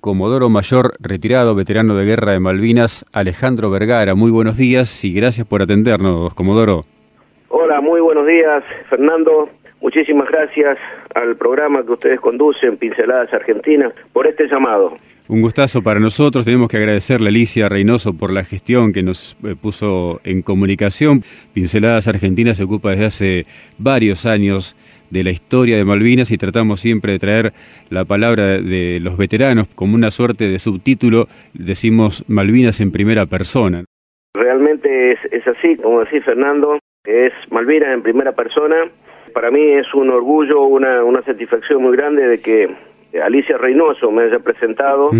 Comodoro Mayor, retirado, veterano de guerra de Malvinas, Alejandro Vergara. Muy buenos días y gracias por atendernos, Comodoro. Hola, muy buenos días, Fernando. Muchísimas gracias al programa que ustedes conducen, Pinceladas Argentinas, por este llamado. Un gustazo para nosotros. Tenemos que agradecerle a Alicia Reynoso por la gestión que nos eh, puso en comunicación. Pinceladas Argentinas se ocupa desde hace varios años de la historia de Malvinas y tratamos siempre de traer la palabra de los veteranos como una suerte de subtítulo. Decimos Malvinas en primera persona. Realmente es, así, como decía Fernando, es Malvinas en primera persona. Para mí es un orgullo, una, una satisfacción muy grande de que Alicia Reynoso me haya presentado,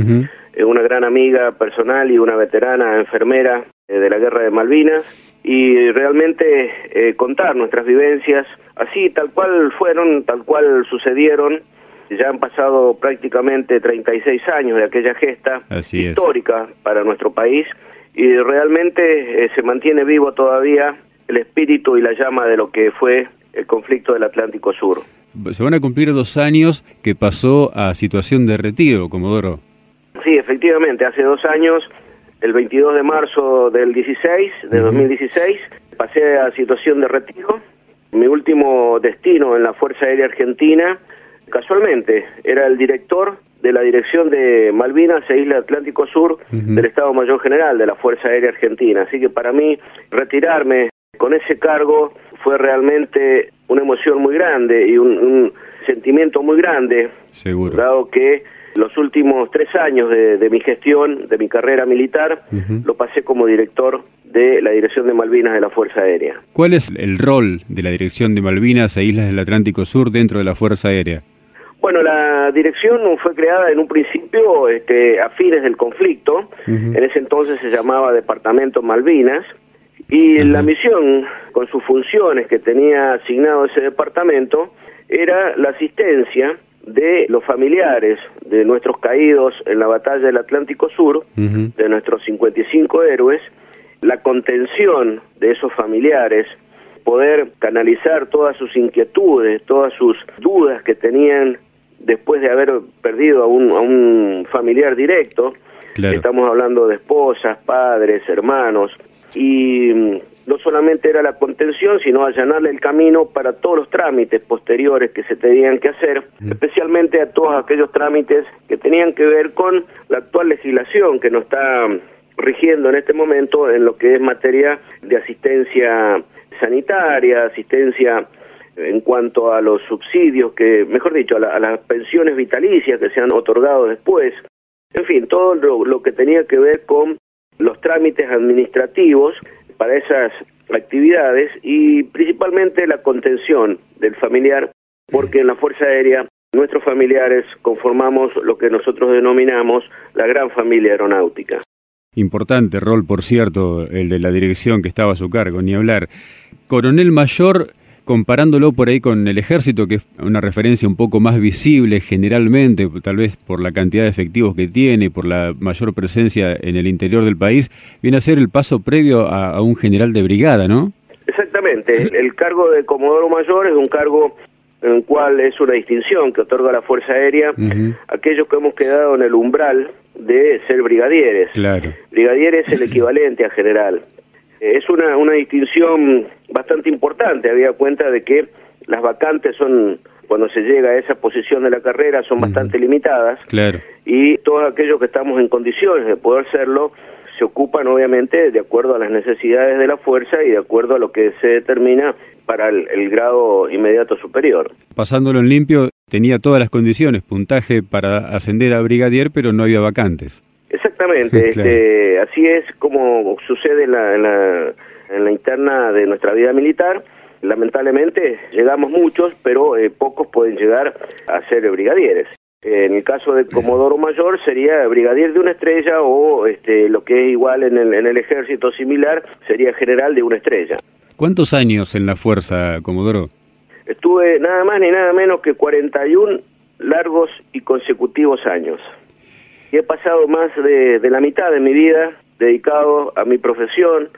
es una gran amiga personal y una veterana enfermera eh, de la guerra de Malvinas, y realmente eh, contar nuestras vivencias así, tal cual fueron, tal cual sucedieron. Ya han pasado prácticamente 36 años de aquella gesta histórica para nuestro país y realmente eh, se mantiene vivo todavía el espíritu y la llama de lo que fue el conflicto del Atlántico Sur. Se van a cumplir dos años que pasó a situación de retiro, Comodoro. Sí, efectivamente, hace dos años, el 22 de marzo del 16, de 2016, pasé a situación de retiro. Mi último destino en la Fuerza Aérea Argentina, casualmente, era el director de la Dirección de Malvinas e Isla Atlántico Sur del Estado Mayor General de la Fuerza Aérea Argentina. Así que para mí, retirarme con ese cargo fue realmente una emoción muy grande y un, sentimiento muy grande, Seguro. dado que los últimos tres años de, mi gestión, de mi carrera militar, lo pasé como director de la Dirección de Malvinas de la Fuerza Aérea. ¿Cuál es el rol de la Dirección de Malvinas e Islas del Atlántico Sur dentro de la Fuerza Aérea? Bueno, la dirección fue creada en un principio este, a fines del conflicto, en ese entonces se llamaba Departamento Malvinas, y la misión, con sus funciones que tenía asignado ese departamento, era la asistencia de los familiares de nuestros caídos en la batalla del Atlántico Sur, de nuestros 55 héroes, la contención de esos familiares, poder canalizar todas sus inquietudes, todas sus dudas que tenían después de haber perdido a un, a un familiar directo. Estamos hablando de esposas, padres, hermanos, y mm, no solamente era la contención, sino allanarle el camino para todos los trámites posteriores que se tenían que hacer, especialmente a todos aquellos trámites que tenían que ver con la actual legislación que nos está rigiendo en este momento en lo que es materia de asistencia sanitaria, asistencia en cuanto a los subsidios que, mejor dicho, a, las pensiones vitalicias que se han otorgado después, en fin, todo lo que tenía que ver con los trámites administrativos para esas actividades y principalmente la contención del familiar, porque en la Fuerza Aérea nuestros familiares conformamos lo que nosotros denominamos la gran familia aeronáutica. Importante rol, por cierto, el de la dirección que estaba a su cargo, ni hablar. Coronel Mayor comparándolo por ahí con el ejército, que es una referencia un poco más visible generalmente, tal vez por la cantidad de efectivos que tiene, por la mayor presencia en el interior del país, viene a ser el paso previo a, un general de brigada, ¿no? Exactamente. El, cargo de Comodoro Mayor es un cargo en el cual es una distinción que otorga la Fuerza Aérea aquellos que hemos quedado en el umbral de ser brigadieres. Claro. Brigadier es el equivalente a general. Es una, una distinción bastante importante, había cuenta de que las vacantes son, cuando se llega a esa posición de la carrera, son bastante limitadas. Claro. Y todos aquellos que estamos en condiciones de poder serlo, se ocupan obviamente de acuerdo a las necesidades de la fuerza y de acuerdo a lo que se determina para el, el grado inmediato superior. Pasándolo en limpio, tenía todas las condiciones, puntaje para ascender a brigadier, pero no había vacantes. Exactamente, este, así es como sucede en la, en la, interna de nuestra vida militar. Lamentablemente llegamos muchos, pero eh, pocos pueden llegar a ser brigadieres. En el caso de Comodoro Mayor sería brigadier de una estrella o este, lo que es igual en el, en el ejército similar sería general de una estrella. ¿Cuántos años en la fuerza, Comodoro? Estuve nada más ni nada menos que 41 largos y consecutivos años y he pasado más de, la mitad de mi vida dedicado a mi profesión,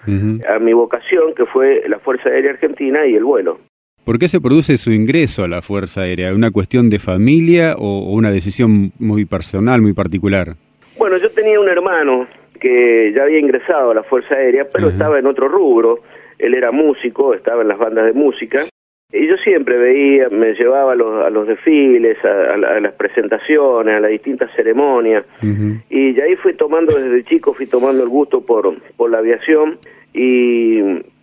a mi vocación, que fue la Fuerza Aérea Argentina y el vuelo. ¿Por qué se produce su ingreso a la Fuerza Aérea? ¿Una cuestión de familia o una decisión muy personal, muy particular? Bueno, yo tenía un hermano que ya había ingresado a la Fuerza Aérea, pero estaba en otro rubro. Él era músico, estaba en las bandas de música. Y yo siempre veía, me llevaba a los, a los desfiles, a, las presentaciones, a las distintas ceremonias. Y ahí fui tomando, desde chico fui tomando el gusto por, por la aviación. Y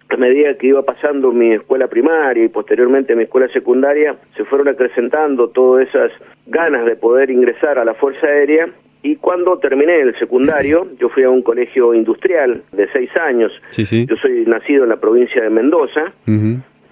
a medida que iba pasando mi escuela primaria y posteriormente mi escuela secundaria, se fueron acrecentando todas esas ganas de poder ingresar a la Fuerza Aérea. Y cuando terminé el secundario, yo fui a un colegio industrial de seis años. Yo soy nacido en la provincia de Mendoza.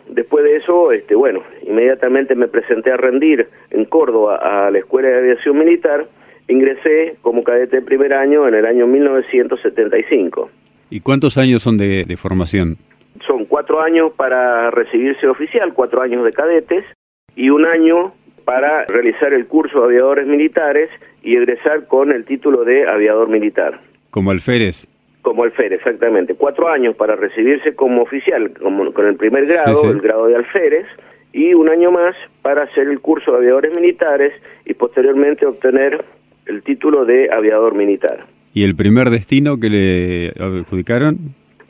Después de eso, este, bueno, inmediatamente me presenté a rendir en Córdoba a la Escuela de Aviación Militar. Ingresé como cadete de primer año en el año 1975. ¿Y cuántos años son de formación? son cuatro años para recibirse oficial, cuatro años de cadetes y un año para realizar el curso de aviadores militares y egresar con el título de aviador militar. Como alférez. Como alférez, exactamente. Cuatro años para recibirse como oficial, como, con el primer grado, el grado de alférez, y un año más para hacer el curso de aviadores militares y posteriormente obtener el título de aviador militar. ¿Y el primer destino que le adjudicaron?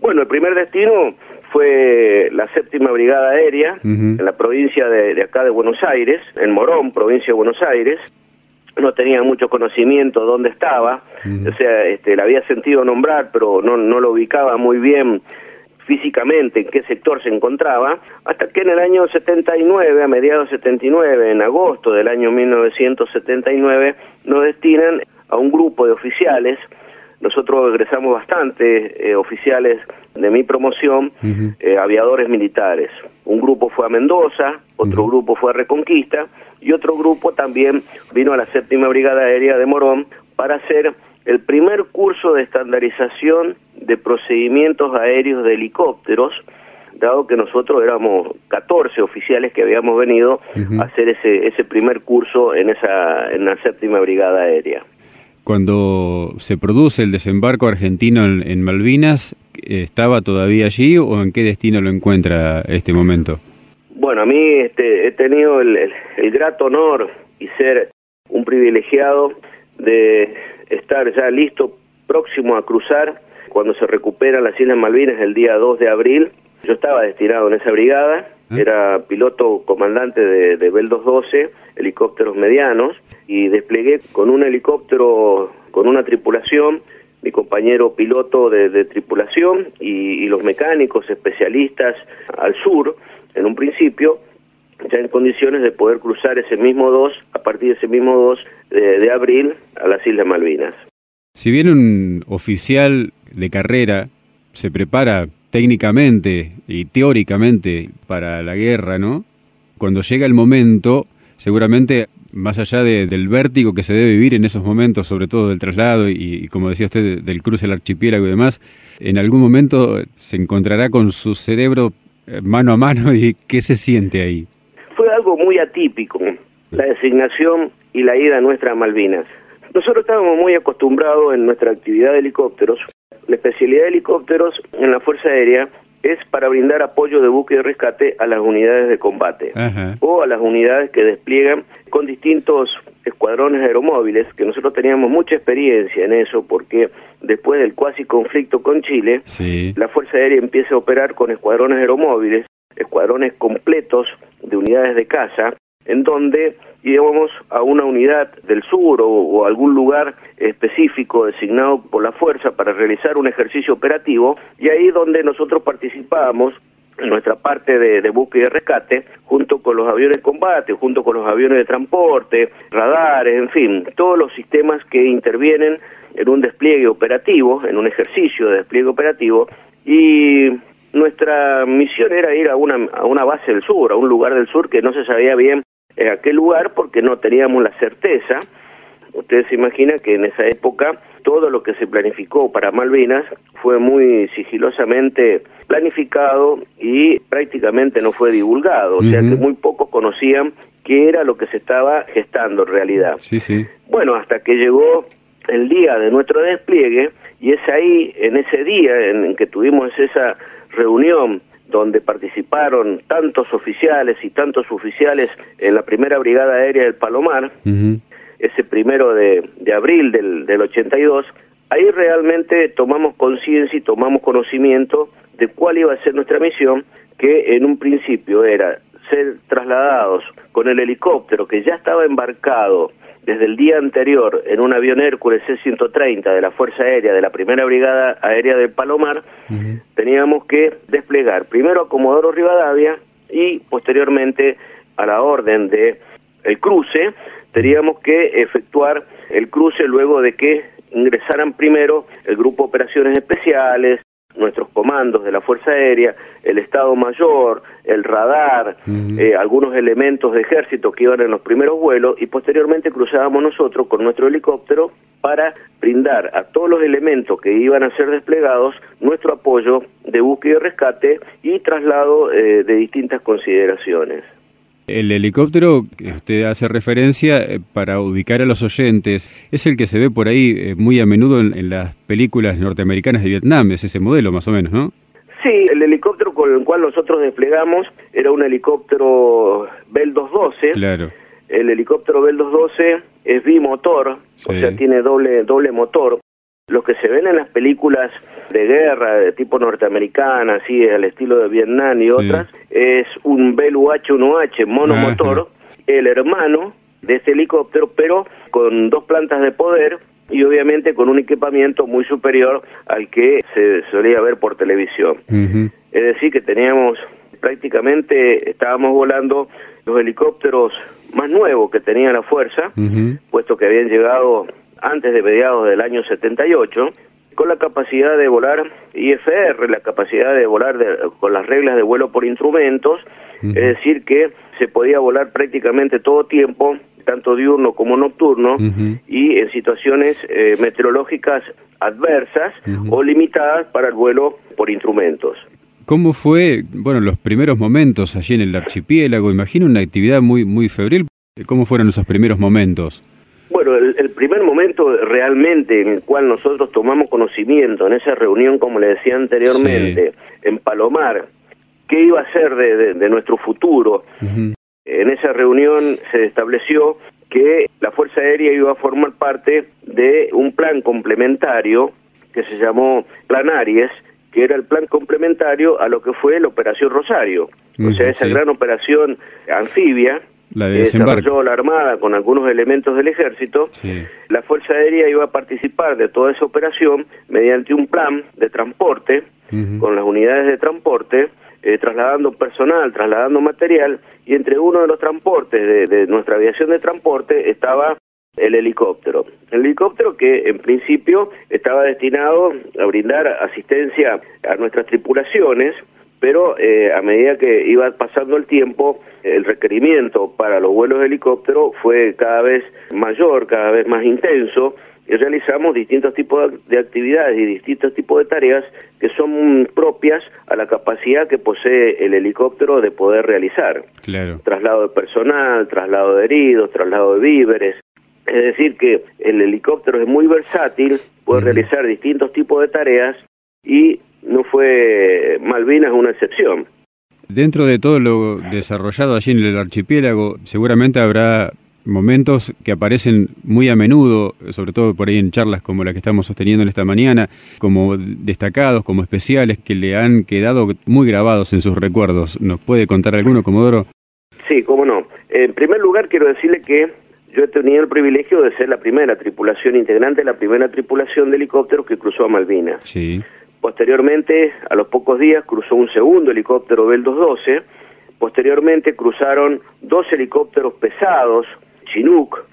Bueno, el primer destino fue la séptima brigada aérea en la provincia de, acá de Buenos Aires, en Morón, provincia de Buenos Aires. No tenía mucho conocimiento dónde estaba, o sea, este, la había sentido nombrar, pero no, no lo ubicaba muy bien físicamente en qué sector se encontraba, hasta que en el año 79, a mediados 79, en agosto del año 1979, nos destinan a un grupo de oficiales. Nosotros egresamos bastante eh, oficiales de mi promoción, eh, aviadores militares. Un grupo fue a Mendoza, otro grupo fue a Reconquista y otro grupo también vino a la séptima brigada aérea de Morón para hacer el primer curso de estandarización de procedimientos aéreos de helicópteros, dado que nosotros éramos 14 oficiales que habíamos venido a hacer ese, ese primer curso en, esa, en la séptima brigada aérea. Cuando se produce el desembarco argentino en, Malvinas, ¿estaba todavía allí o en qué destino lo encuentra este momento? Bueno, a mí este, he tenido el, grato honor y ser un privilegiado de estar ya listo, próximo a cruzar, cuando se recuperan las Islas Malvinas el día 2 de abril. Yo estaba destinado en esa brigada. Era piloto comandante de, de Bel 212, helicópteros medianos, y desplegué con un helicóptero, con una tripulación, mi compañero piloto de, tripulación y, los mecánicos especialistas al sur, en un principio, ya en condiciones de poder cruzar ese mismo 2, a partir de ese mismo 2 de, abril, a las Islas Malvinas. Si bien un oficial de carrera se prepara técnicamente y teóricamente para la guerra, ¿no? Cuando llega el momento, seguramente más allá del vértigo que se debe vivir en esos momentos, sobre todo del traslado y, como decía usted, del cruce del archipiélago y demás, en algún momento se encontrará con su cerebro eh, mano a mano y qué se siente ahí. Fue algo muy atípico, la designación y la ida a nuestras Malvinas. Nosotros estábamos muy acostumbrados en nuestra actividad de helicópteros. La especialidad de helicópteros en la Fuerza Aérea es para brindar apoyo de buque de rescate a las unidades de combate o a las unidades que despliegan con distintos escuadrones aeromóviles, que nosotros teníamos mucha experiencia en eso, porque después del cuasi conflicto con Chile, la Fuerza Aérea empieza a operar con escuadrones aeromóviles, escuadrones completos de unidades de caza, en donde íbamos a una unidad del sur o, algún lugar específico designado por la fuerza para realizar un ejercicio operativo y ahí donde nosotros participábamos en nuestra parte de, de búsqueda y rescate, junto con los aviones de combate, junto con los aviones de transporte, radares, en fin, todos los sistemas que intervienen en un despliegue operativo, en un ejercicio de despliegue operativo, y nuestra misión era ir a una, a una base del sur, a un lugar del sur que no se sabía bien en aquel lugar porque no teníamos la certeza. Ustedes se imaginan que en esa época todo lo que se planificó para Malvinas fue muy sigilosamente planificado y prácticamente no fue divulgado, o sea que muy pocos conocían qué era lo que se estaba gestando en realidad. Sí, sí. Bueno, hasta que llegó el día de nuestro despliegue y es ahí, en ese día en que tuvimos esa reunión donde participaron tantos oficiales y tantos oficiales en la primera brigada aérea del Palomar, ese primero de, de abril del, del 82, ahí realmente tomamos conciencia y tomamos conocimiento de cuál iba a ser nuestra misión, que en un principio era ser trasladados con el helicóptero que ya estaba embarcado desde el día anterior en un avión Hércules C-130 de la Fuerza Aérea de la Primera Brigada Aérea del Palomar, teníamos que desplegar primero a Comodoro Rivadavia y posteriormente a la orden de el cruce, teníamos que efectuar el cruce luego de que ingresaran primero el Grupo Operaciones Especiales, nuestros comandos de la Fuerza Aérea, el Estado Mayor, el radar, eh, algunos elementos de ejército que iban en los primeros vuelos y posteriormente cruzábamos nosotros con nuestro helicóptero para brindar a todos los elementos que iban a ser desplegados nuestro apoyo de búsqueda y rescate y traslado eh, de distintas consideraciones. El helicóptero que usted hace referencia eh, para ubicar a los oyentes es el que se ve por ahí eh, muy a menudo en, las películas norteamericanas de Vietnam, es ese modelo más o menos, ¿no? Sí, el helicóptero con el cual nosotros desplegamos era un helicóptero Bell 212. Claro. El helicóptero Bell 212 es bimotor, o sea, tiene doble doble motor. Los que se ven en las películas de guerra de tipo norteamericana, así al estilo de Vietnam y otras, es un Bell UH-1H monomotor, el hermano de este helicóptero, pero con dos plantas de poder y obviamente con un equipamiento muy superior al que se solía ver por televisión. Es decir, que teníamos prácticamente, estábamos volando los helicópteros más nuevos que tenía la fuerza, puesto que habían llegado antes de mediados del año 78, con la capacidad de volar IFR, la capacidad de volar con las reglas de vuelo por instrumentos, es decir, que se podía volar prácticamente todo tiempo, tanto diurno como nocturno, y en situaciones eh, meteorológicas adversas o limitadas para el vuelo por instrumentos. ¿Cómo fue, bueno, los primeros momentos allí en el archipiélago? Imagino una actividad muy, muy febril. ¿Cómo fueron esos primeros momentos? Bueno, el, primer momento realmente en el cual nosotros tomamos conocimiento en esa reunión, como le decía anteriormente, en Palomar, qué iba a ser de, nuestro futuro. En esa reunión se estableció que la Fuerza Aérea iba a formar parte de un plan complementario que se llamó Plan Aries, que era el plan complementario a lo que fue la Operación Rosario, o sea, esa gran operación anfibia la de desarrolló la Armada con algunos elementos del Ejército, la Fuerza Aérea iba a participar de toda esa operación mediante un plan de transporte con las unidades de transporte, eh, trasladando personal, trasladando material, y entre uno de los transportes de, nuestra aviación de transporte estaba el helicóptero. El helicóptero que en principio estaba destinado a brindar asistencia a nuestras tripulaciones, pero eh, a medida que iba pasando el tiempo, el requerimiento para los vuelos de helicóptero fue cada vez mayor, cada vez más intenso, y realizamos distintos tipos de actividades y distintos tipos de tareas que son propias a la capacidad que posee el helicóptero de poder realizar. Claro. Traslado de personal, traslado de heridos, traslado de víveres. Es decir, que el helicóptero es muy versátil, puede realizar distintos tipos de tareas y no fue Malvinas una excepción. Dentro de todo lo desarrollado allí en el archipiélago, seguramente habrá momentos que aparecen muy a menudo, sobre todo por ahí en charlas como la que estamos sosteniendo en esta mañana, como destacados, como especiales, que le han quedado muy grabados en sus recuerdos. ¿Nos puede contar alguno, Comodoro? Sí, cómo no. En primer lugar, quiero decirle que yo he tenido el privilegio de ser la primera tripulación integrante, la primera tripulación de helicópteros que cruzó a Malvinas. Sí. Posteriormente, a los pocos días, cruzó un segundo helicóptero Bell 212. Posteriormente cruzaron dos helicópteros pesados, Chinook,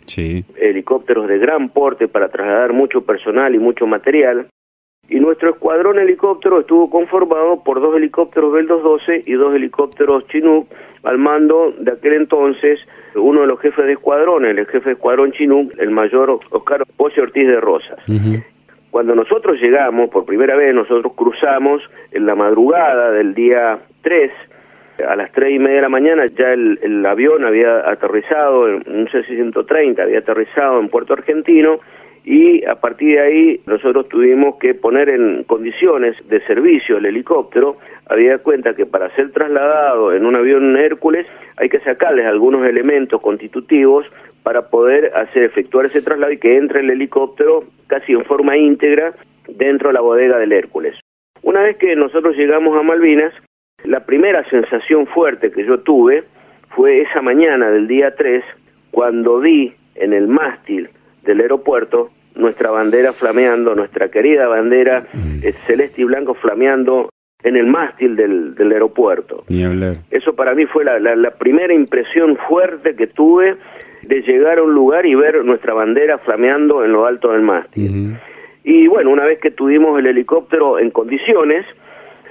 helicópteros de gran porte para trasladar mucho personal y mucho material. Y nuestro escuadrón helicóptero estuvo conformado por dos helicópteros Bell 212 y dos helicópteros Chinook al mando de aquel entonces uno de los jefes de escuadrón, el jefe de escuadrón Chinook, el mayor Oscar Posse Ortiz de Rosas. Cuando nosotros llegamos, por primera vez, nosotros cruzamos en la madrugada del día 3, a las tres y media de la mañana ya el, avión había aterrizado, un C-130 había aterrizado en Puerto Argentino, y a partir de ahí nosotros tuvimos que poner en condiciones de servicio el helicóptero. Había cuenta que para ser trasladado en un avión Hércules hay que sacarles algunos elementos constitutivos para poder hacer efectuar ese traslado y que entre el helicóptero casi en forma íntegra dentro de la bodega del Hércules. Una vez que nosotros llegamos a Malvinas, la primera sensación fuerte que yo tuve fue esa mañana del día 3 cuando vi en el mástil del aeropuerto nuestra bandera flameando, nuestra querida bandera mm. eh, celeste y blanco flameando en el mástil del, del aeropuerto. Eso para mí fue la, la, primera impresión fuerte que tuve de llegar a un lugar y ver nuestra bandera flameando en lo alto del mástil. Y bueno, una vez que tuvimos el helicóptero en condiciones,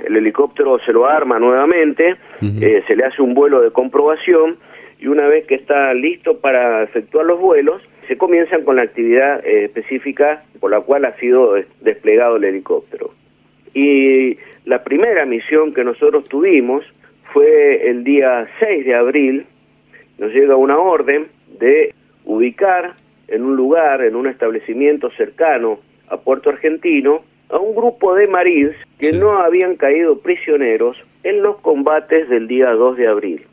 el helicóptero se lo arma nuevamente, eh, se le hace un vuelo de comprobación y una vez que está listo para efectuar los vuelos, se comienzan con la actividad eh, específica por la cual ha sido desplegado el helicóptero. Y la primera misión que nosotros tuvimos fue el día 6 de abril, nos llega una orden de ubicar en un lugar, en un establecimiento cercano a Puerto Argentino, a un grupo de marines que no habían caído prisioneros en los combates del día 2 de abril.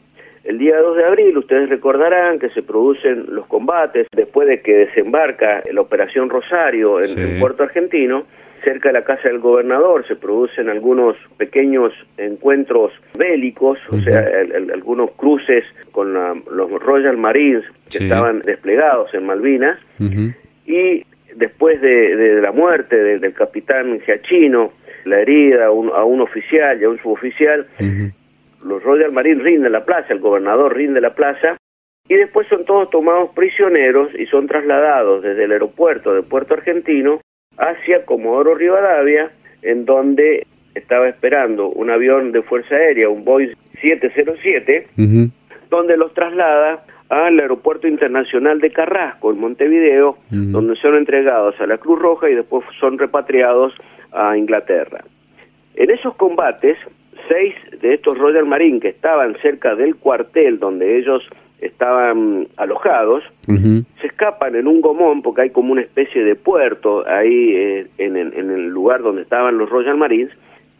El día 2 de abril, ustedes recordarán que se producen los combates después de que desembarca la Operación Rosario en, Puerto Argentino. Cerca de la casa del gobernador se producen algunos pequeños encuentros bélicos, o sea, algunos cruces con los Royal Marines que estaban desplegados en Malvinas. Y después de, la muerte del capitán Giachino, la herida a un, oficial y a un suboficial, los Royal Marines rinden la plaza, el gobernador rinde la plaza, y después son todos tomados prisioneros y son trasladados desde el aeropuerto de Puerto Argentino hacia Comodoro Rivadavia, en donde estaba esperando un avión de Fuerza Aérea, un Boeing 707, donde los traslada al Aeropuerto Internacional de Carrasco, en Montevideo, donde son entregados a la Cruz Roja y después son repatriados a Inglaterra. En esos combates, seis de estos Royal Marine que estaban cerca del cuartel donde ellos estaban alojados, se escapan en un gomón, porque hay como una especie de puerto ahí eh, en, en, el lugar donde estaban los Royal Marines,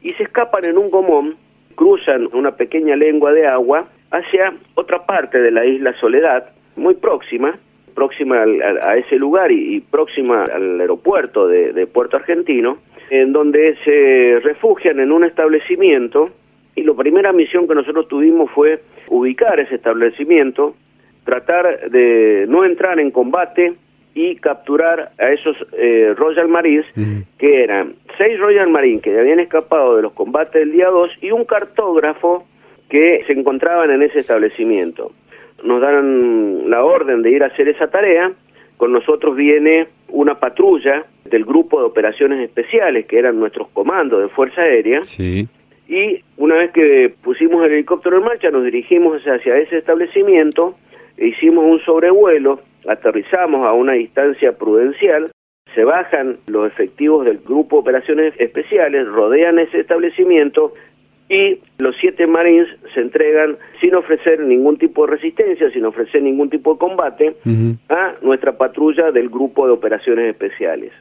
y se escapan en un gomón, cruzan una pequeña lengua de agua hacia otra parte de la isla Soledad, muy próxima, próxima a ese lugar y, próxima al aeropuerto de Puerto Argentino, en donde se refugian en un establecimiento y la primera misión que nosotros tuvimos fue ubicar ese establecimiento, tratar de no entrar en combate y capturar a esos eh, Royal Marines, que eran seis Royal Marines que habían escapado de los combates del día 2 y un cartógrafo que se encontraban en ese establecimiento. Nos dan la orden de ir a hacer esa tarea, con nosotros viene una patrulla del grupo de operaciones especiales, que eran nuestros comandos de Fuerza Aérea, y una vez que pusimos el helicóptero en marcha, nos dirigimos hacia ese establecimiento, e hicimos un sobrevuelo, aterrizamos a una distancia prudencial, se bajan los efectivos del grupo de operaciones especiales, rodean ese establecimiento, y los siete Marines se entregan sin ofrecer ningún tipo de resistencia, sin ofrecer ningún tipo de combate a nuestra patrulla del Grupo de Operaciones Especiales.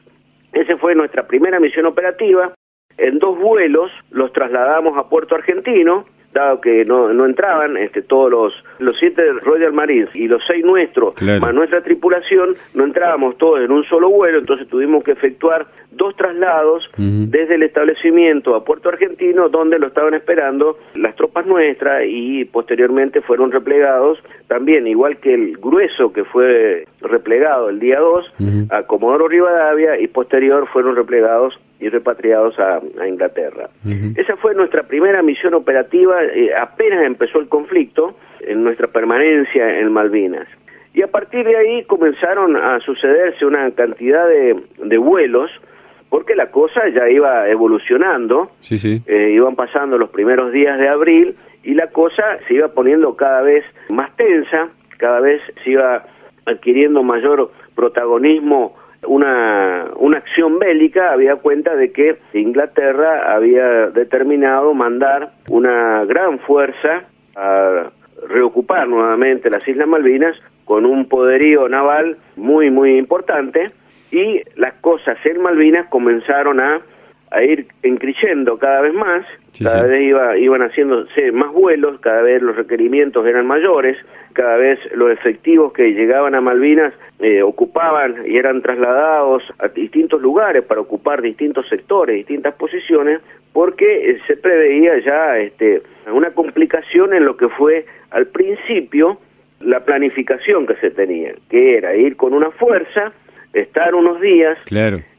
Esa fue nuestra primera misión operativa. En dos vuelos los trasladamos a Puerto Argentino, dado que no, no entraban este, todos los, los siete Royal Marines y los seis nuestros, más nuestra tripulación, no entrábamos todos en un solo vuelo, entonces tuvimos que efectuar dos traslados desde el establecimiento a Puerto Argentino, donde lo estaban esperando las tropas nuestras y posteriormente fueron replegados también, igual que el grueso que fue replegado el día 2 a Comodoro Rivadavia y posterior fueron replegados y repatriados a, Inglaterra. Esa fue nuestra primera misión operativa, eh, apenas empezó el conflicto, en nuestra permanencia en Malvinas. Y a partir de ahí comenzaron a sucederse una cantidad de vuelos, porque la cosa ya iba evolucionando, sí, sí. Eh, iban pasando los primeros días de abril y la cosa se iba poniendo cada vez más tensa, cada vez se iba adquiriendo mayor protagonismo una, una acción bélica, había cuenta de que Inglaterra había determinado mandar una gran fuerza a reocupar nuevamente las Islas Malvinas con un poderío naval muy, muy importante y las cosas en Malvinas comenzaron a, a ir increyendo cada vez más, cada vez iba, iban haciéndose más vuelos, cada vez los requerimientos eran mayores, cada vez los efectivos que llegaban a Malvinas eh, ocupaban y eran trasladados a distintos lugares para ocupar distintos sectores, distintas posiciones, porque eh, se preveía ya este, una complicación en lo que fue al principio la planificación que se tenía, que era ir con una fuerza, estar unos días,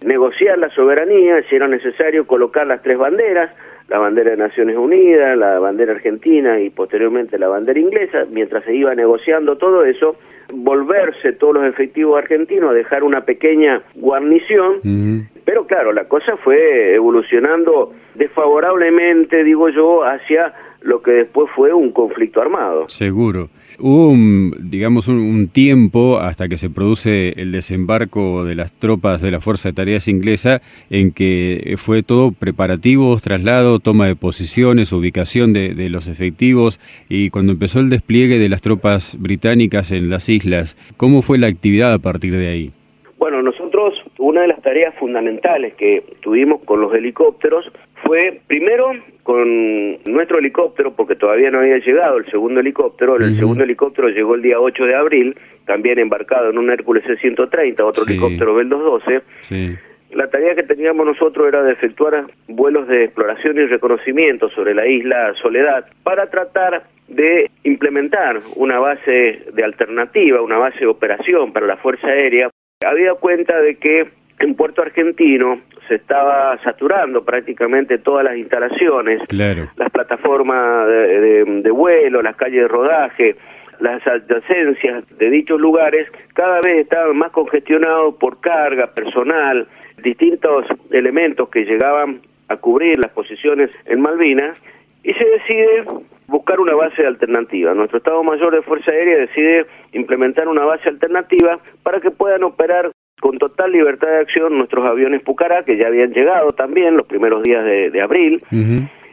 negociar la soberanía, si era necesario colocar las tres banderas, la bandera de Naciones Unidas, la bandera argentina y posteriormente la bandera inglesa, mientras se iba negociando todo eso, volverse todos los efectivos argentinos, dejar una pequeña guarnición, pero claro, la cosa fue evolucionando desfavorablemente, digo yo, hacia lo que después fue un conflicto armado. Seguro. Hubo, un, digamos, un, tiempo hasta que se produce el desembarco de las tropas de la Fuerza de Tareas Inglesa en que fue todo preparativos, traslado, toma de posiciones, ubicación de, de los efectivos y cuando empezó el despliegue de las tropas británicas en las islas, ¿cómo fue la actividad a partir de ahí? Bueno, nosotros una de las tareas fundamentales que tuvimos con los helicópteros fue primero con nuestro helicóptero, porque todavía no había llegado el segundo helicóptero, el segundo helicóptero llegó el día 8 de abril, también embarcado en un Hércules C-130, otro helicóptero Bell 212. La tarea que teníamos nosotros era de efectuar vuelos de exploración y reconocimiento sobre la isla Soledad para tratar de implementar una base de alternativa, una base de operación para la Fuerza Aérea. Había cuenta de que en Puerto Argentino se estaba saturando prácticamente todas las instalaciones, las plataformas de, vuelo, las calles de rodaje, las adyacencias de dichos lugares cada vez estaban más congestionados por carga, personal, distintos elementos que llegaban a cubrir las posiciones en Malvinas y se decide buscar una base alternativa. Nuestro Estado Mayor de Fuerza Aérea decide implementar una base alternativa para que puedan operar con total libertad de acción nuestros aviones Pucará, que ya habían llegado también los primeros días de, abril,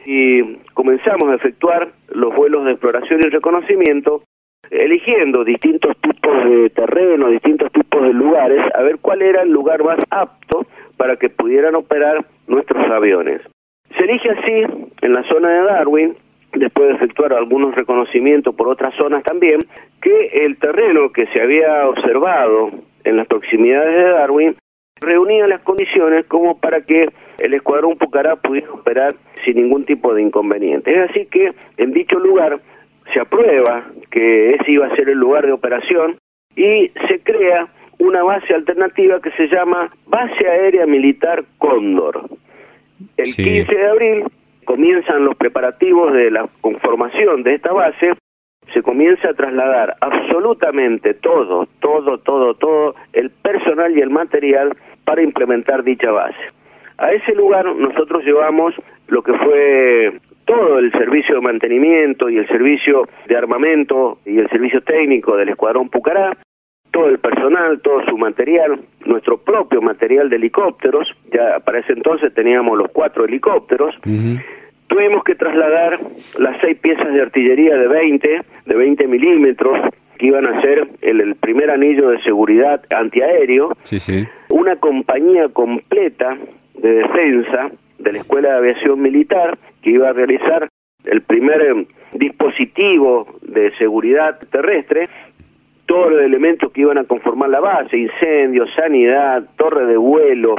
y comenzamos a efectuar los vuelos de exploración y reconocimiento, eligiendo distintos tipos de terreno, distintos tipos de lugares, a ver cuál era el lugar más apto para que pudieran operar nuestros aviones. Se elige así, en la zona de Darwin, después de efectuar algunos reconocimientos por otras zonas también, que el terreno que se había observado en las proximidades de Darwin, reunía las condiciones como para que el escuadrón Pucará pudiera operar sin ningún tipo de inconveniente. Es así que en dicho lugar se aprueba que ese iba a ser el lugar de operación y se crea una base alternativa que se llama Base Aérea Militar Cóndor. El 15 de abril comienzan los preparativos de la conformación de esta base se comienza a trasladar absolutamente todo, todo, todo, todo el personal y el material para implementar dicha base. A ese lugar nosotros llevamos lo que fue todo el servicio de mantenimiento y el servicio de armamento y el servicio técnico del Escuadrón Pucará, todo el personal, todo su material, nuestro propio material de helicópteros, ya para ese entonces teníamos los cuatro helicópteros, Tuvimos que trasladar las seis piezas de artillería de 20, de 20 milímetros, que iban a ser el, primer anillo de seguridad antiaéreo, una compañía completa de defensa de la Escuela de Aviación Militar que iba a realizar el primer eh, dispositivo de seguridad terrestre, todos los elementos que iban a conformar la base, incendios, sanidad, torre de vuelo,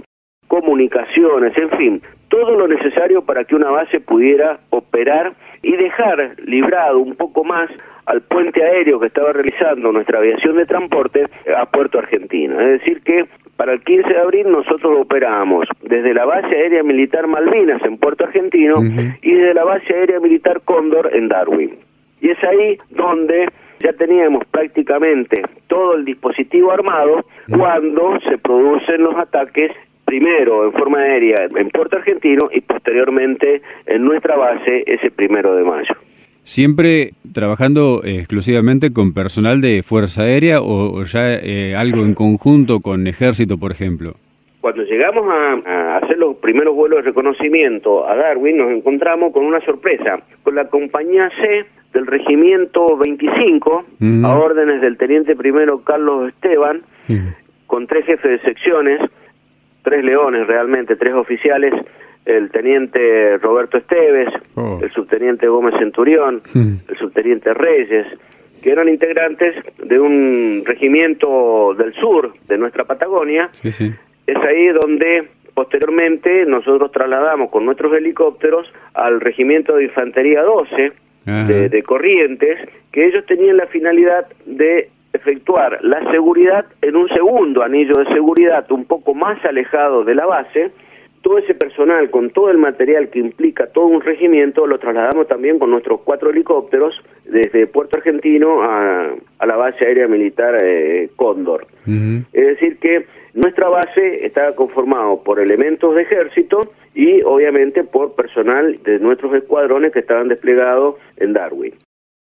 comunicaciones, en fin, todo lo necesario para que una base pudiera operar y dejar librado un poco más al puente aéreo que estaba realizando nuestra aviación de transporte a Puerto Argentino. Es decir, que para el 15 de abril nosotros operábamos desde la base aérea militar Malvinas en Puerto Argentino y desde la base aérea militar Cóndor en Darwin. Y es ahí donde ya teníamos prácticamente todo el dispositivo armado cuando se producen los ataques primero en forma aérea en Puerto Argentino y posteriormente en nuestra base ese primero de mayo. ¿Siempre trabajando exclusivamente con personal de Fuerza Aérea o, ya eh, algo en conjunto con Ejército, por ejemplo? Cuando llegamos a, hacer los primeros vuelos de reconocimiento a Darwin, nos encontramos con una sorpresa, con la compañía C del Regimiento 25, a órdenes del Teniente Primero Carlos Esteban, con tres jefes de secciones, tres leones realmente, tres oficiales, el teniente Roberto Esteves, Oh. el subteniente Gómez Centurión, Hmm. el subteniente Reyes, que eran integrantes de un regimiento del sur de nuestra Patagonia. Sí, sí. Es ahí donde posteriormente nosotros trasladamos con nuestros helicópteros al regimiento de infantería 12 Ajá. de, de Corrientes, que ellos tenían la finalidad de efectuar la seguridad en un segundo anillo de seguridad un poco más alejado de la base. Todo ese personal, con todo el material que implica todo un regimiento, lo trasladamos también con nuestros cuatro helicópteros desde Puerto Argentino a, a la base aérea militar eh, Cóndor. Es decir, que nuestra base estaba conformado por elementos de ejército y obviamente por personal de nuestros escuadrones que estaban desplegados en Darwin.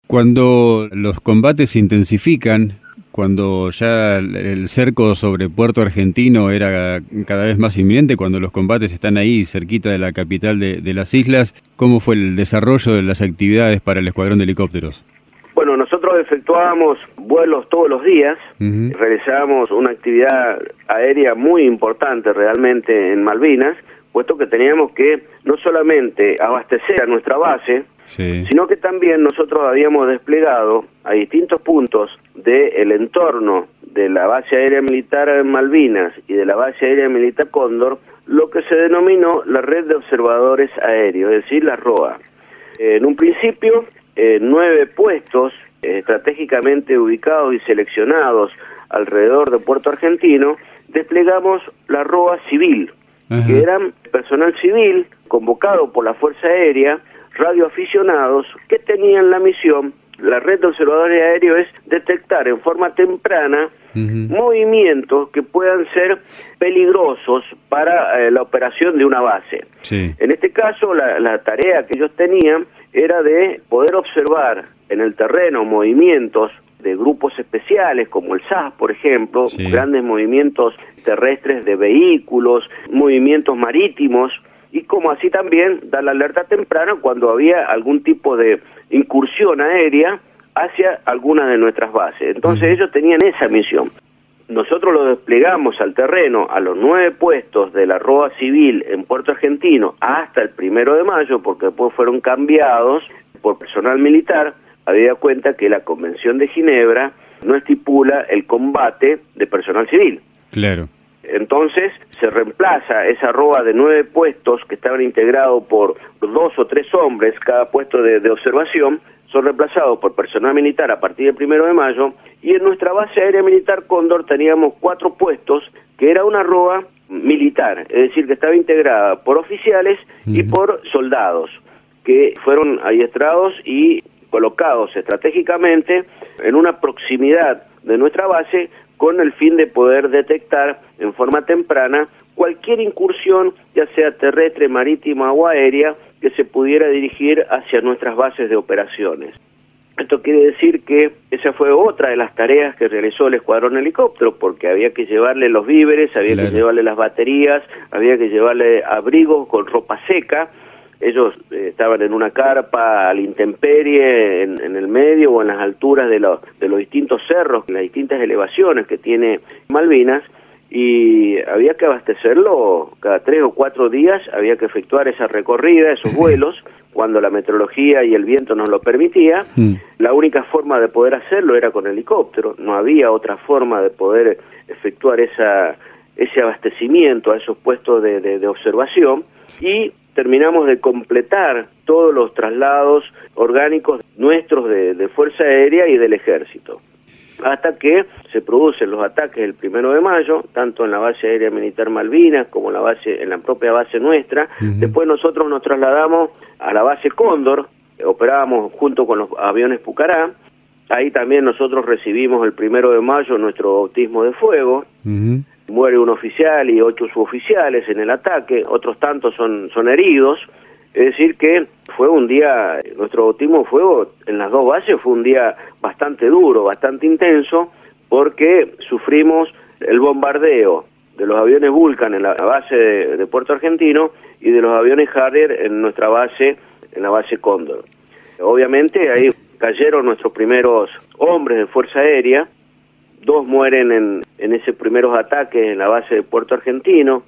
Cuando los combates se intensifican, cuando ya el- cerco sobre Puerto Argentino era cada vez más inminente, cuando los combates están ahí cerquita de la capital de, de las islas, ¿cómo fue el desarrollo de las actividades para el escuadrón de helicópteros? Bueno, nosotros efectuábamos vuelos todos los días, realizábamos una actividad aérea muy importante realmente en Malvinas, puesto que teníamos que no solamente abastecer a nuestra base, Sí. sino que también nosotros habíamos desplegado a distintos puntos del entorno de la base aérea militar en Malvinas y de la base aérea militar Cóndor lo que se denominó la red de observadores aéreos, es decir, la ROA. En un principio, eh, nueve puestos eh, estratégicamente ubicados y seleccionados alrededor de Puerto Argentino, desplegamos la ROA civil, Ajá. que eran personal civil convocado por la Fuerza Aérea, radioaficionados que tenían la misión, la red de observadores aéreos es detectar en forma temprana movimientos que puedan ser peligrosos para eh, la operación de una base. Sí. En este caso, la, la tarea que ellos tenían era de poder observar en el terreno movimientos de grupos especiales, como el SAS, por ejemplo, Sí. grandes movimientos terrestres de vehículos, movimientos marítimos, y como así también dar la alerta temprana cuando había algún tipo de incursión aérea hacia alguna de nuestras bases. Entonces ellos tenían esa misión. Nosotros lo desplegamos al terreno a los nueve puestos de la ROA civil en Puerto Argentino hasta el primero de mayo, porque después fueron cambiados por personal militar, habida cuenta que la Convención de Ginebra no estipula el combate de personal civil. Claro. Entonces se reemplaza esa roba de nueve puestos que estaban integrados por dos o tres hombres, cada puesto de, de observación, son reemplazados por personal militar a partir del primero de mayo, y en nuestra base aérea militar Cóndor teníamos cuatro puestos, que era una roba militar, es decir, que estaba integrada por oficiales y por soldados, que fueron adiestrados y colocados estratégicamente en una proximidad de nuestra base con el fin de poder detectar en forma temprana cualquier incursión, ya sea terrestre, marítima o aérea, que se pudiera dirigir hacia nuestras bases de operaciones. Esto quiere decir que esa fue otra de las tareas que realizó el escuadrón helicóptero, porque había que llevarle los víveres, había Claro. que llevarle las baterías, había que llevarle abrigos con ropa seca. Ellos eh, estaban en una carpa al intemperie, en, en el medio o en las alturas de, los de los distintos cerros, las distintas elevaciones que tiene Malvinas, y había que abastecerlo cada tres o cuatro días, había que efectuar esa recorrida, esos vuelos, cuando la meteorología y el viento nos lo permitía. Mm. La única forma de poder hacerlo era con helicóptero, no había otra forma de poder efectuar esa, ese abastecimiento a esos puestos de, de- de observación y terminamos de completar todos los traslados orgánicos nuestros de, de Fuerza Aérea y del Ejército hasta que se producen los ataques el primero de mayo, tanto en la base aérea militar Malvinas como en la base, en la propia base nuestra. Después nosotros nos trasladamos a la base Cóndor, operábamos junto con los aviones Pucará. Ahí también nosotros recibimos el primero de mayo nuestro bautismo de fuego. Muere un oficial y ocho suboficiales en el ataque, otros tantos son, son heridos. Es decir, que fue un día, nuestro bautismo fuego en las dos bases fue un día bastante duro, bastante intenso, porque sufrimos el bombardeo de los aviones Vulcan en la base de, de Puerto Argentino y de los aviones Harrier en nuestra base, en la base Cóndor. Obviamente ahí cayeron nuestros primeros hombres de Fuerza Aérea, dos mueren en, en esos primeros ataques en la base de Puerto Argentino.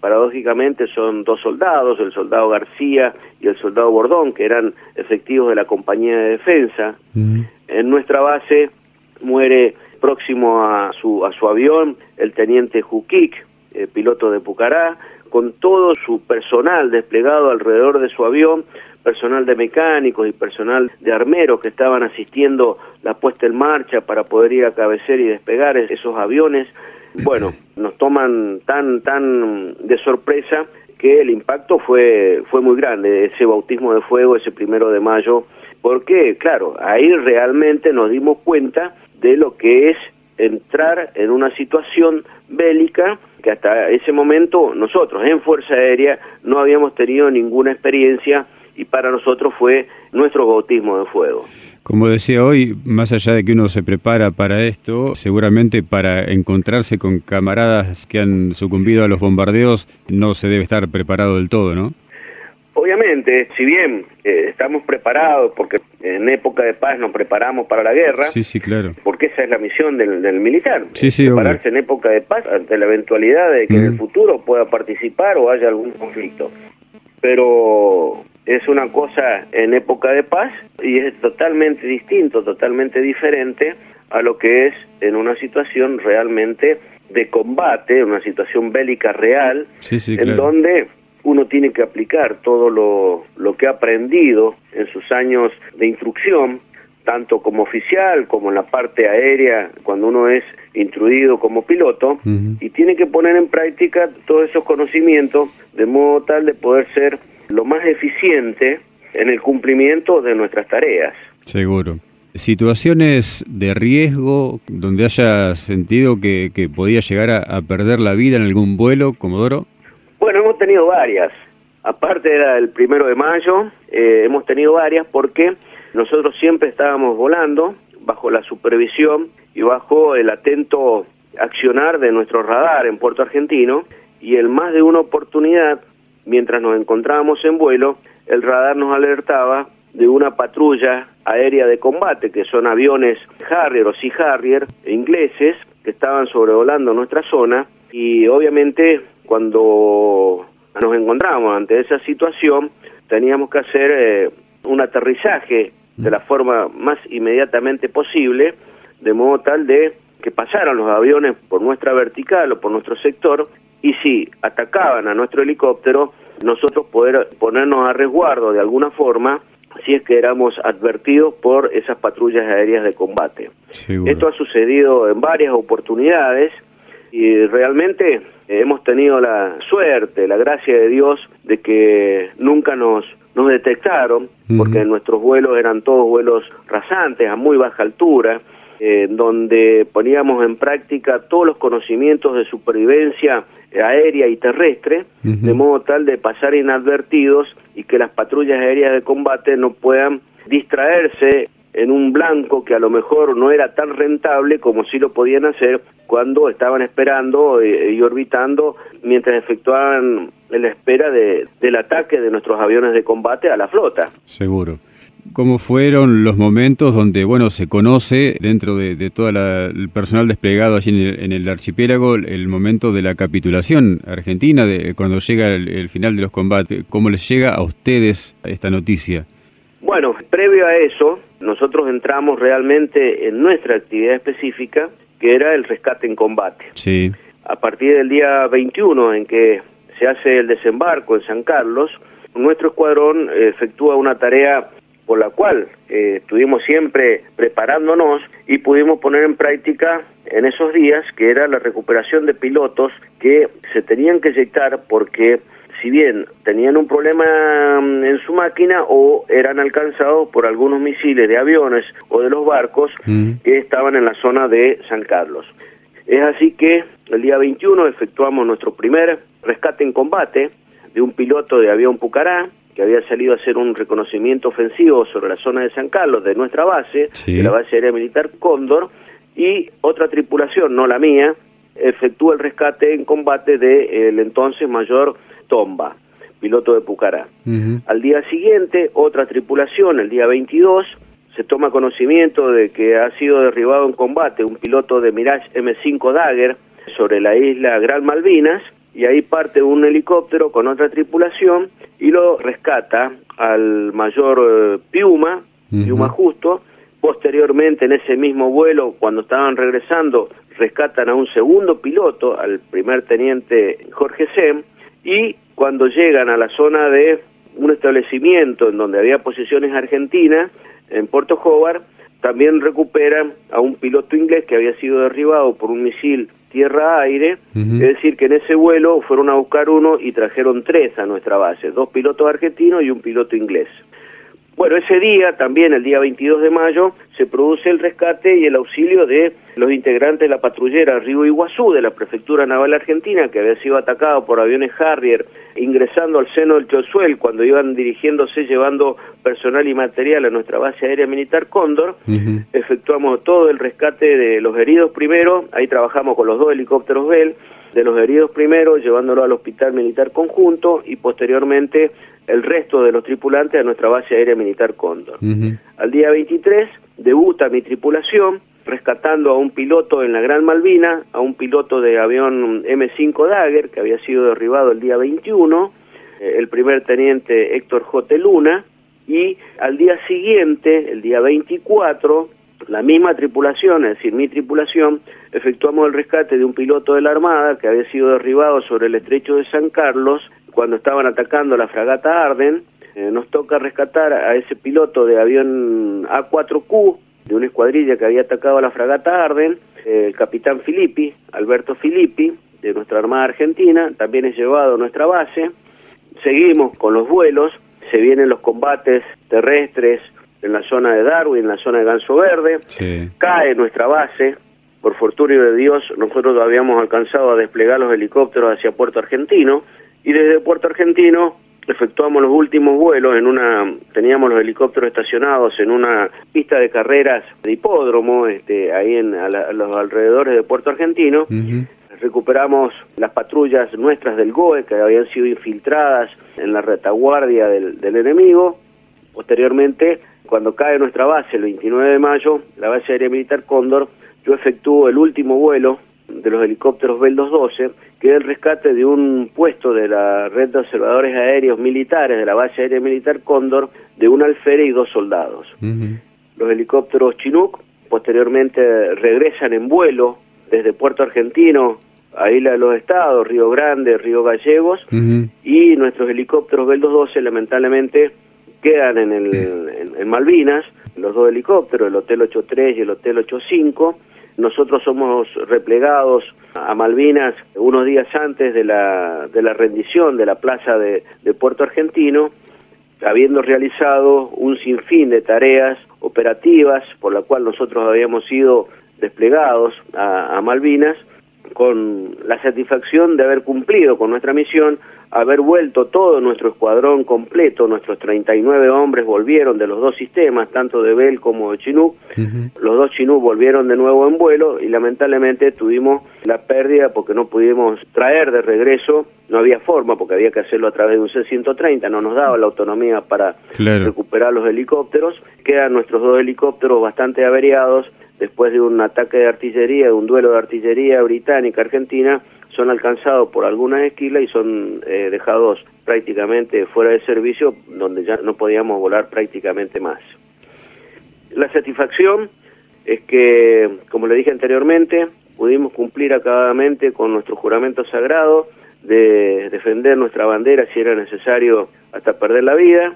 Paradójicamente son dos soldados, el soldado García y el soldado Bordón, que eran efectivos de la compañía de defensa. En nuestra base muere próximo a su, a su avión el teniente Juquic, piloto de Pucará, con todo su personal desplegado alrededor de su avión, personal de mecánicos y personal de armeros que estaban asistiendo la puesta en marcha para poder ir a cabecear y despegar esos aviones. Bueno, nos toman tan tan de sorpresa que el impacto fue fue muy grande ese bautismo de fuego ese primero de mayo porque claro ahí realmente nos dimos cuenta de lo que es entrar en una situación bélica que hasta ese momento nosotros en Fuerza Aérea no habíamos tenido ninguna experiencia y para nosotros fue nuestro bautismo de fuego. Como decía hoy, más allá de que uno se prepara para esto, seguramente para encontrarse con camaradas que han sucumbido a los bombardeos no se debe estar preparado del todo, ¿no? Obviamente, si bien eh, estamos preparados, porque en época de paz nos preparamos para la guerra, sí, sí, claro. porque esa es la misión del, militar, sí, sí, prepararse en época de paz ante la eventualidad de que en el futuro pueda participar o haya algún conflicto. Pero es una cosa en época de paz y es totalmente distinto, totalmente diferente a lo que es en una situación realmente de combate, una situación bélica real, en donde uno tiene que aplicar todo lo, lo que ha aprendido en sus años de instrucción, tanto como oficial como en la parte aérea, cuando uno es instruido como piloto, y tiene que poner en práctica todos esos conocimientos de modo tal de poder ser lo más eficiente en el cumplimiento de nuestras tareas. Seguro. Situaciones de riesgo donde haya sentido que, podía llegar a, perder la vida en algún vuelo, Comodoro? Bueno, hemos tenido varias. Aparte era el primero de mayo, eh, hemos tenido varias porque nosotros siempre estábamos volando bajo la supervisión y bajo el atento accionar de nuestro radar en Puerto Argentino y en más de una oportunidad mientras nos encontrábamos en vuelo, el radar nos alertaba de una patrulla aérea de combate, que son aviones Harrier o Sea Harrier ingleses, que estaban sobrevolando nuestra zona, y obviamente cuando nos encontramos ante esa situación, teníamos que hacer eh, un aterrizaje de la forma más inmediatamente posible, de modo tal de que pasaran los aviones por nuestra vertical o por nuestro sector y si atacaban a nuestro helicóptero, nosotros poder ponernos a resguardo de alguna forma si es que éramos advertidos por esas patrullas aéreas de combate. Esto ha sucedido en varias oportunidades y realmente hemos tenido la suerte, la gracia de Dios de que nunca nos nos detectaron porque nuestros vuelos eran todos vuelos rasantes a muy baja altura eh, donde poníamos en práctica todos los conocimientos de supervivencia aérea y terrestre, de modo tal de pasar inadvertidos y que las patrullas aéreas de combate no puedan distraerse en un blanco que a lo mejor no era tan rentable como si lo podían hacer cuando estaban esperando eh, y orbitando mientras efectuaban la espera de, del ataque de nuestros aviones de combate a la flota. Seguro cómo fueron los momentos donde, bueno, se conoce dentro de, todo el personal desplegado allí en el, archipiélago el momento de la capitulación argentina, de cuando llega el, final de los combates. ¿Cómo les llega a ustedes esta noticia? Bueno, previo a eso, nosotros entramos realmente en nuestra actividad específica, que era el rescate en combate. Sí. A partir del día 21 en que se hace el desembarco en San Carlos, nuestro escuadrón efectúa una tarea por la cual eh, estuvimos siempre preparándonos y pudimos poner en práctica en esos días, que era la recuperación de pilotos que se tenían que eyectar porque si bien tenían un problema mm, en su máquina o eran alcanzados por algunos misiles de aviones o de los barcos mm. que estaban en la zona de San Carlos. Es así que el día 21 efectuamos nuestro primer rescate en combate de un piloto de avión Pucará, que había salido a hacer un reconocimiento ofensivo sobre la zona de San Carlos, de nuestra base, de la base aérea militar Cóndor, y otra tripulación, no la mía, efectúa el rescate en combate del entonces mayor Tomba, piloto de Pucará. Al día siguiente, otra tripulación, el día 22, se toma conocimiento de que ha sido derribado en combate un piloto de Mirage M5 Dagger sobre la isla Gran Malvinas y ahí parte un helicóptero con otra tripulación y lo rescata al mayor eh, Piuma, Piuma Justo. Posteriormente, en ese mismo vuelo, cuando estaban regresando, rescatan a un segundo piloto, al primer teniente Jorge Sem, y cuando llegan a la zona de un establecimiento en donde había posiciones argentinas, en Puerto Hobart, también recuperan a un piloto inglés que había sido derribado por un misil tierra-aire, es decir, que en ese vuelo fueron a buscar uno y trajeron tres a nuestra base, dos pilotos argentinos y un piloto inglés. Bueno, ese día, también el día 22 de mayo, se produce el rescate y el auxilio de los integrantes de la patrullera Río Iguazú de la Prefectura Naval Argentina, que había sido atacado por aviones Harrier, ingresando al seno del Chosuel cuando iban dirigiéndose llevando personal y material a nuestra base aérea militar Cóndor. Efectuamos todo el rescate de los heridos primero, ahí trabajamos con los dos helicópteros Bell, de los heridos primero, llevándolo al Hospital Militar Conjunto y posteriormente el resto de los tripulantes a nuestra base aérea militar Cóndor. Al día 23 debuta mi tripulación rescatando a un piloto en la Gran Malvina, a un piloto de avión M5 Dagger que había sido derribado el día 21, eh, el primer teniente Héctor J. Luna, y al día siguiente, el día 24, la misma tripulación, es decir, mi tripulación, efectuamos el rescate de un piloto de la Armada que había sido derribado sobre el estrecho de San Carlos cuando estaban atacando la fragata Arden, eh, nos toca rescatar a ese piloto de avión A4Q, de una escuadrilla que había atacado a la fragata Arden, el capitán Filippi, Alberto Filippi, de nuestra Armada Argentina, también es llevado a nuestra base. Seguimos con los vuelos, se vienen los combates terrestres en la zona de Darwin, en la zona de Ganso Verde, cae nuestra base, por fortuna de Dios, nosotros habíamos alcanzado a desplegar los helicópteros hacia Puerto Argentino, y desde Puerto Argentino efectuamos los últimos vuelos en una teníamos los helicópteros estacionados en una pista de carreras de hipódromo este ahí en los alrededores de Puerto Argentino. Recuperamos las patrullas nuestras del GOE que habían sido infiltradas en la retaguardia del, del enemigo. Posteriormente cuando cae nuestra base el 29 de mayo la base aérea militar Cóndor yo efectúo el último vuelo de los helicópteros Bell 212, que es el rescate de un puesto de la red de observadores aéreos militares de la base aérea militar Cóndor, de un alférez y dos soldados. Los helicópteros Chinook posteriormente regresan en vuelo desde Puerto Argentino a Isla de los Estados, Río Grande, Río Gallegos, y nuestros helicópteros Bell 212 lamentablemente quedan en, el, en Malvinas, los dos helicópteros, el Hotel 83 y el Hotel 85, nosotros somos replegados a Malvinas unos días antes de la, de la rendición de la plaza de, Puerto Argentino, habiendo realizado un sinfín de tareas operativas por la cual nosotros habíamos sido desplegados a Malvinas, con la satisfacción de haber cumplido con nuestra misión, haber vuelto todo nuestro escuadrón completo, nuestros 39 hombres volvieron de los dos sistemas, tanto de Bell como de Chinook, los dos Chinook volvieron de nuevo en vuelo y lamentablemente tuvimos la pérdida porque no pudimos traer de regreso, no había forma porque había que hacerlo a través de un C-130, no nos daba la autonomía para recuperar los helicópteros, quedan nuestros dos helicópteros bastante averiados, después de un ataque de artillería, de un duelo de artillería británica-argentina, son alcanzados por algunas esquilas y son eh, dejados prácticamente fuera de servicio, donde ya no podíamos volar prácticamente más. La satisfacción es que, como le dije anteriormente, pudimos cumplir acabadamente con nuestro juramento sagrado de defender nuestra bandera si era necesario hasta perder la vida.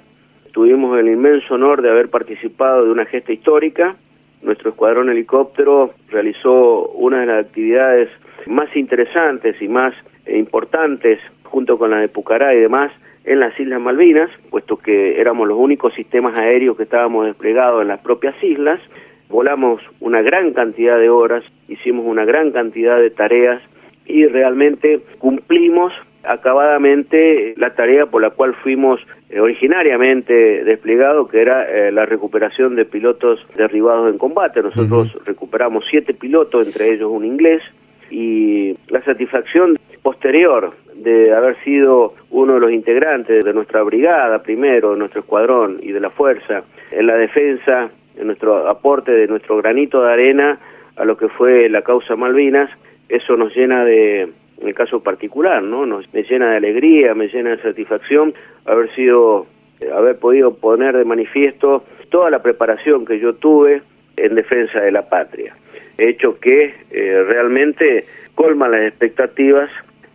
Tuvimos el inmenso honor de haber participado de una gesta histórica nuestro escuadrón helicóptero realizó una de las actividades más interesantes y más importantes, junto con la de Pucará y demás, en las Islas Malvinas, puesto que éramos los únicos sistemas aéreos que estábamos desplegados en las propias islas. Volamos una gran cantidad de horas, hicimos una gran cantidad de tareas y realmente cumplimos acabadamente la tarea por la cual fuimos eh, originariamente desplegados, que era eh, la recuperación de pilotos derribados en combate. Nosotros recuperamos siete pilotos, entre ellos un inglés, y la satisfacción posterior de haber sido uno de los integrantes de nuestra brigada, primero, de nuestro escuadrón y de la fuerza, en la defensa, en nuestro aporte de nuestro granito de arena a lo que fue la causa Malvinas, eso nos llena de, en el caso particular, ¿no? Nos, me llena de alegría, me llena de satisfacción haber sido, haber podido poner de manifiesto toda la preparación que yo tuve en defensa de la patria. Hecho que eh, realmente colma las expectativas,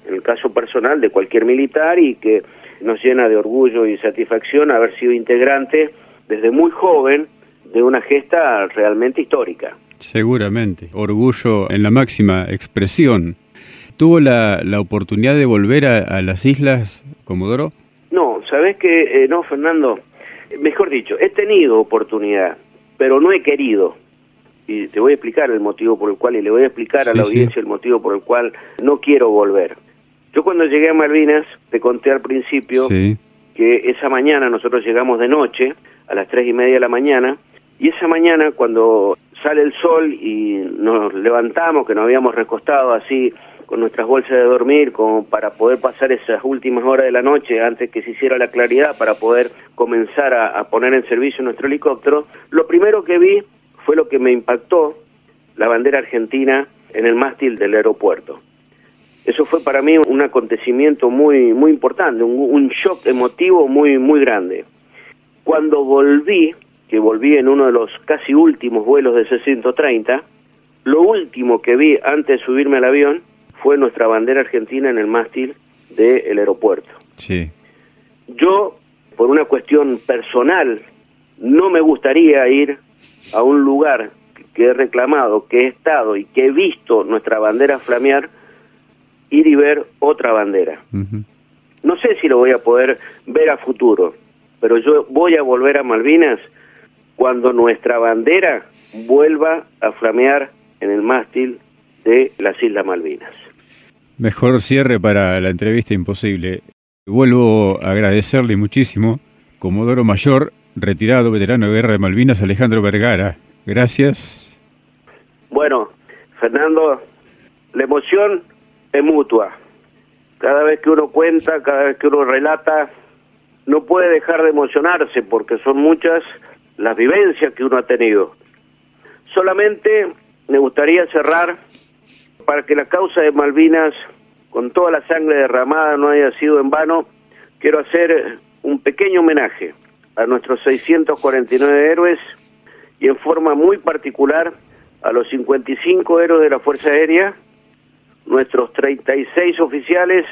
en el caso personal, de cualquier militar y que nos llena de orgullo y satisfacción haber sido integrante desde muy joven de una gesta realmente histórica. Seguramente, orgullo en la máxima expresión. ¿Tuvo la, la oportunidad de volver a, las islas, Comodoro? No, sabes que eh, no, Fernando. Mejor dicho, he tenido oportunidad, pero no he querido. Y te voy a explicar el motivo por el cual, y le voy a explicar a la audiencia el motivo por el cual no quiero volver. Yo cuando llegué a Malvinas, te conté al principio que esa mañana nosotros llegamos de noche, a las tres y media de la mañana, y esa mañana cuando sale el sol y nos levantamos, que nos habíamos recostado así con nuestras bolsas de dormir como para poder pasar esas últimas horas de la noche antes que se hiciera la claridad para poder comenzar a, poner en servicio nuestro helicóptero, lo primero que vi fue lo que me impactó, la bandera argentina en el mástil del aeropuerto. Eso fue para mí un acontecimiento muy muy importante, un, un shock emotivo muy muy grande. Cuando volví, que volví en uno de los casi últimos vuelos de C-130, lo último que vi antes de subirme al avión fue nuestra bandera argentina en el mástil del aeropuerto. Sí. Yo, por una cuestión personal, no me gustaría ir a un lugar que he reclamado, que he estado y que he visto nuestra bandera flamear, ir y ver otra bandera. No sé si lo voy a poder ver a futuro, pero yo voy a volver a Malvinas cuando nuestra bandera vuelva a flamear en el mástil de las Islas Malvinas. Mejor cierre para la entrevista imposible. Vuelvo a agradecerle muchísimo, Comodoro Mayor, retirado veterano de guerra de Malvinas, Alejandro Vergara. Gracias. Bueno, Fernando, la emoción es mutua. Cada vez que uno cuenta, cada vez que uno relata, no puede dejar de emocionarse porque son muchas las vivencias que uno ha tenido. Solamente me gustaría cerrar para que la causa de Malvinas, con toda la sangre derramada, no haya sido en vano, quiero hacer un pequeño homenaje a nuestros 649 héroes y en forma muy particular a los 55 héroes de la Fuerza Aérea, nuestros 36 oficiales,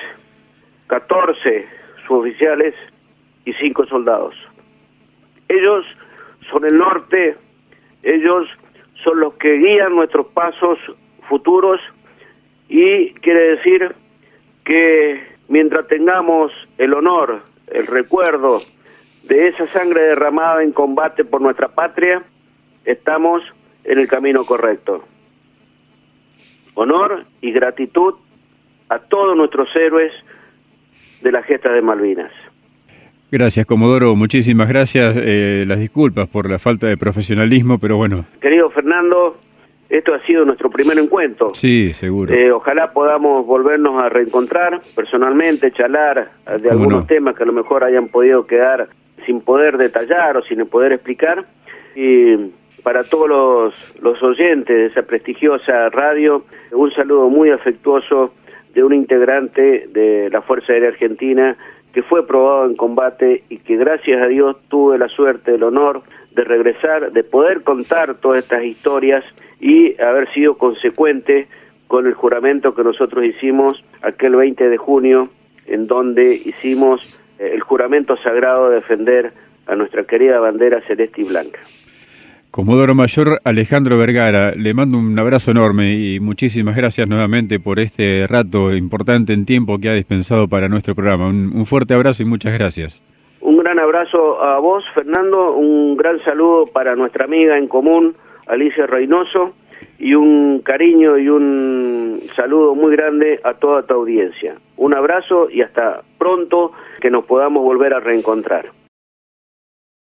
14 suboficiales y 5 soldados. Ellos son el norte, ellos son los que guían nuestros pasos futuros y quiere decir que mientras tengamos el honor, el recuerdo de esa sangre derramada en combate por nuestra patria, estamos en el camino correcto. Honor y gratitud a todos nuestros héroes de la gesta de Malvinas. Gracias, Comodoro. Muchísimas gracias. Eh, las disculpas por la falta de profesionalismo, pero bueno. Querido Fernando, esto ha sido nuestro primer encuentro. Sí, seguro. Eh, ojalá podamos volvernos a reencontrar personalmente, charlar de algunos temas que a lo mejor hayan podido quedar sin poder detallar o sin poder explicar. Y para todos los, los oyentes de esa prestigiosa radio, un saludo muy afectuoso de un integrante de la Fuerza Aérea Argentina que fue probado en combate y que gracias a Dios tuve la suerte, el honor de regresar, de poder contar todas estas historias y haber sido consecuente con el juramento que nosotros hicimos aquel 20 de junio, en donde hicimos eh, el juramento sagrado de defender a nuestra querida bandera celeste y blanca. Comodoro Mayor Alejandro Vergara, le mando un abrazo enorme y muchísimas gracias nuevamente por este rato importante en tiempo que ha dispensado para nuestro programa. Un, fuerte abrazo y muchas gracias. Un gran abrazo a vos, Fernando, un gran saludo para nuestra amiga en común, Alicia Reynoso, y un cariño y un saludo muy grande a toda tu audiencia. Un abrazo y hasta pronto que nos podamos volver a reencontrar.